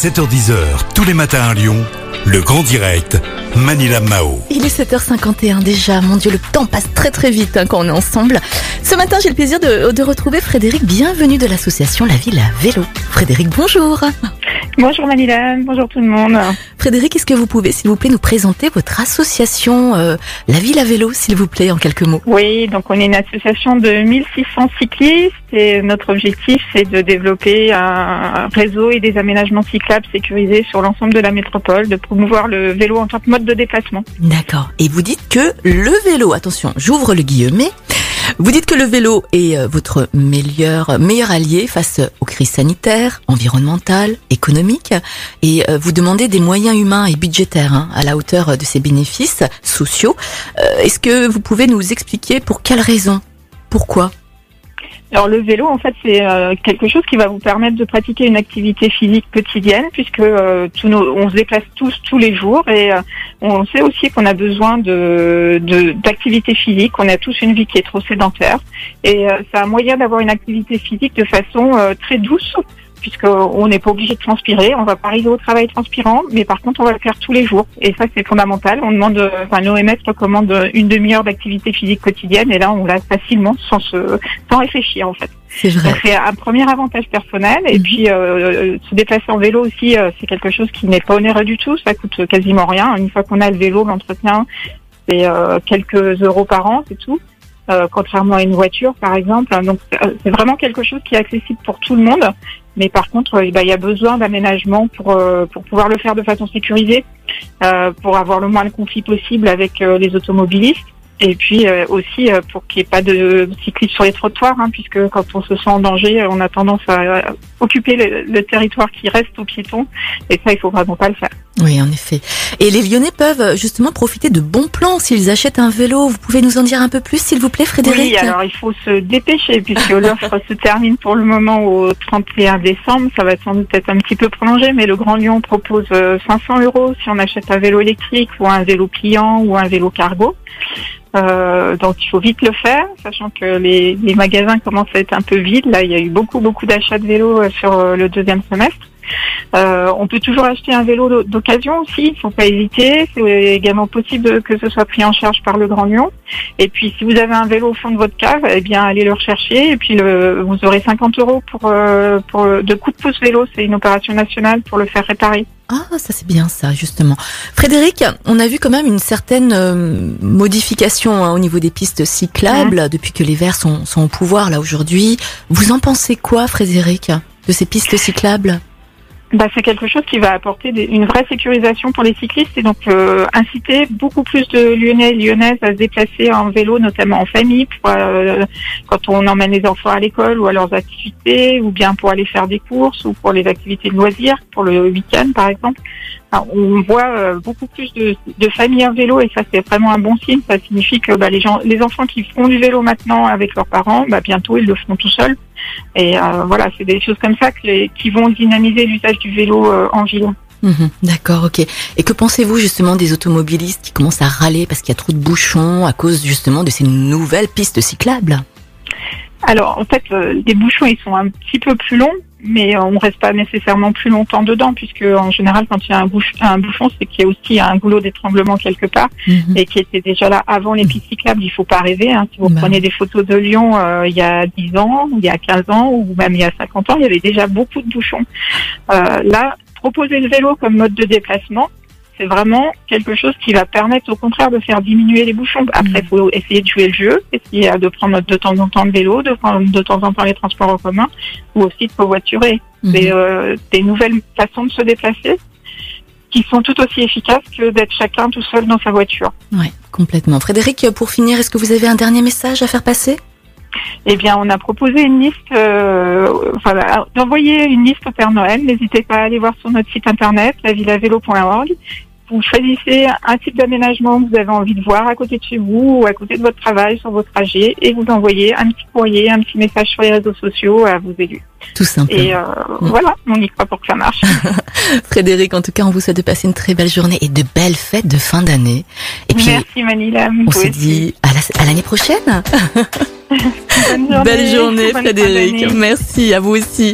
7h10h, tous les matins à Lyon, le grand direct, Manila Mao. Il est 7h51 déjà, mon Dieu, le temps passe très très vite hein, quand on est ensemble. Ce matin, j'ai le plaisir de, de retrouver Frédéric, bienvenue de l'association La Ville à Vélo. Frédéric, bonjour. Bonjour Manila, bonjour tout le monde. Frédéric, est-ce que vous pouvez, s'il vous plaît, nous présenter votre association euh, La Ville à Vélo, s'il vous plaît, en quelques mots? Oui, donc on est une association de 1600 cyclistes et notre objectif c'est de développer un réseau et des aménagements cyclables sécurisés sur l'ensemble de la métropole, de promouvoir le vélo en tant que mode de déplacement. D'accord. Et vous dites que le vélo, attention, j'ouvre le guillemet, vous dites que le vélo est euh, votre meilleur, meilleur allié face aux crises sanitaires, environnementales, économiques, et euh, vous demandez des moyens humains et budgétaires hein, à la hauteur de ces bénéfices sociaux. Euh, Est-ce que vous pouvez nous expliquer pour quelles raisons? Pourquoi? Alors le vélo en fait c'est euh, quelque chose qui va vous permettre de pratiquer une activité physique quotidienne puisque euh, nos, on se déplace tous tous les jours et euh, on sait aussi qu'on a besoin de- d'activité physique, on a tous une vie qui est trop sédentaire et euh, c'est un moyen d'avoir une activité physique de façon euh, très douce puisqu'on n'est pas obligé de transpirer, on va pas arriver au travail transpirant, mais par contre on va le faire tous les jours et ça c'est fondamental. On demande, euh, enfin l'OMS recommande une demi-heure d'activité physique quotidienne et là on l'a facilement sans se sans réfléchir en fait. C'est vrai. Donc c'est un premier avantage personnel et Mhm. puis euh, euh, se déplacer en vélo aussi euh, c'est quelque chose qui n'est pas onéreux du tout, ça coûte quasiment rien. Une fois qu'on a le vélo, l'entretien c'est euh, quelques euros par an, c'est tout. Euh, contrairement à une voiture par exemple. Donc euh, c'est vraiment quelque chose qui est accessible pour tout le monde. Mais par contre, euh, bah, il y a besoin d'aménagement pour euh, pour pouvoir le faire de façon sécurisée, euh, pour avoir le moins de conflits possible avec les automobilistes. Et puis aussi pour qu'il n'y ait pas de cyclistes sur les trottoirs, hein, puisque quand on se sent en danger, on a tendance à occuper le, le territoire qui reste aux piétons. Et ça, il faut vraiment pas le faire. Oui, en effet. Et les Lyonnais peuvent euh, justement profiter de bons plans s'ils achètent un vélo. Vous pouvez nous en dire un peu plus, s'il vous plaît, Frédéric Oui, alors il faut se dépêcher puisque l'offre se termine pour le moment au 31 décembre. Ça va sans doute être un petit peu prolongé, mais le Grand Lyon propose euh, 500 euros si on achète un vélo électrique ou un vélo pliant ou un vélo cargo. Euh, donc il faut vite le faire, sachant que les, les magasins commencent à être un peu vides. Là, il y a eu beaucoup beaucoup d'achats de vélos euh, sur euh, le deuxième semestre. Euh, on peut toujours acheter un vélo d'o- d'occasion aussi, il faut pas hésiter. C'est également possible que ce soit pris en charge par le Grand Lyon. Et puis, si vous avez un vélo au fond de votre cave, eh bien, allez le rechercher. Et puis, le, vous aurez 50 euros pour, euh, pour de coup de pouce vélo. C'est une opération nationale pour le faire réparer. Ah, ça c'est bien ça, justement. Frédéric, on a vu quand même une certaine euh, modification hein, au niveau des pistes cyclables depuis que les Verts sont, sont au pouvoir là aujourd'hui. Vous en pensez quoi, Frédéric, de ces pistes cyclables? Bah, c'est quelque chose qui va apporter des- une vraie sécurisation pour les cyclistes et donc euh, inciter beaucoup plus de Lyonnais et Lyonnaises à se déplacer en vélo, notamment en famille, pour, euh, quand on emmène les enfants à l'école ou à leurs activités, ou bien pour aller faire des courses ou pour les activités de loisirs, pour le week-end par exemple. On voit euh, beaucoup plus de, familles en vélo et ça c'est vraiment un bon signe. Ça signifie que bah, les gens, les enfants qui font du vélo maintenant avec leurs parents, bah, bientôt ils le feront tout seuls. Et euh, voilà, c'est des choses comme ça que qui vont dynamiser l'usage du vélo euh, en ville. Mhm, D'accord, ok. Et que pensez-vous justement des automobilistes qui commencent à râler parce qu'il y a trop de bouchons à cause justement de ces nouvelles pistes cyclables? Alors en fait, euh, les bouchons ils sont un petit peu plus longs, mais euh, on reste pas nécessairement plus longtemps dedans, puisque en général quand il y a un, un bouchon, c'est qu'il y a aussi un goulot d'étranglement quelque part. Mhm. et qui était déjà là avant les pistes cyclables. Il faut pas rêver. Hein. Si vous Bah. prenez des photos de Lyon euh, il y a 10 ans, il y a 15 ans ou même il y a 50 ans, il y avait déjà beaucoup de bouchons. Euh, là, proposer le vélo comme mode de déplacement, c'est vraiment quelque chose qui va permettre au contraire de faire diminuer les bouchons. Après, il faut essayer de jouer le jeu, essayer de prendre de temps en temps le vélo, de prendre de temps en temps les transports en commun ou aussi de covoiturer. Mhm. C'est euh, des nouvelles façons de se déplacer qui sont tout aussi efficaces que d'être chacun tout seul dans sa voiture. Ouais, complètement. Frédéric, pour finir, est-ce que vous avez un dernier message à faire passer? Eh bien, on a proposé une liste, euh, enfin, d'envoyer une liste au Père Noël. N'hésitez pas à aller voir sur notre site internet, lavillavélo.org. Vous choisissez un type d'aménagement que vous avez envie de voir à côté de chez vous ou à côté de votre travail, sur votre trajet, et vous envoyez un petit courrier, un petit message sur les réseaux sociaux à vos élus. Tout simplement. Et euh, voilà, on y croit pour que ça marche. Frédéric, en tout cas, on vous souhaite de passer une très belle journée et de belles fêtes de fin d'année. Et puis, Merci Manila. on se dit à la- à l'année prochaine. Bonne journée, Belle journée, bonne Frédéric. Merci à vous aussi.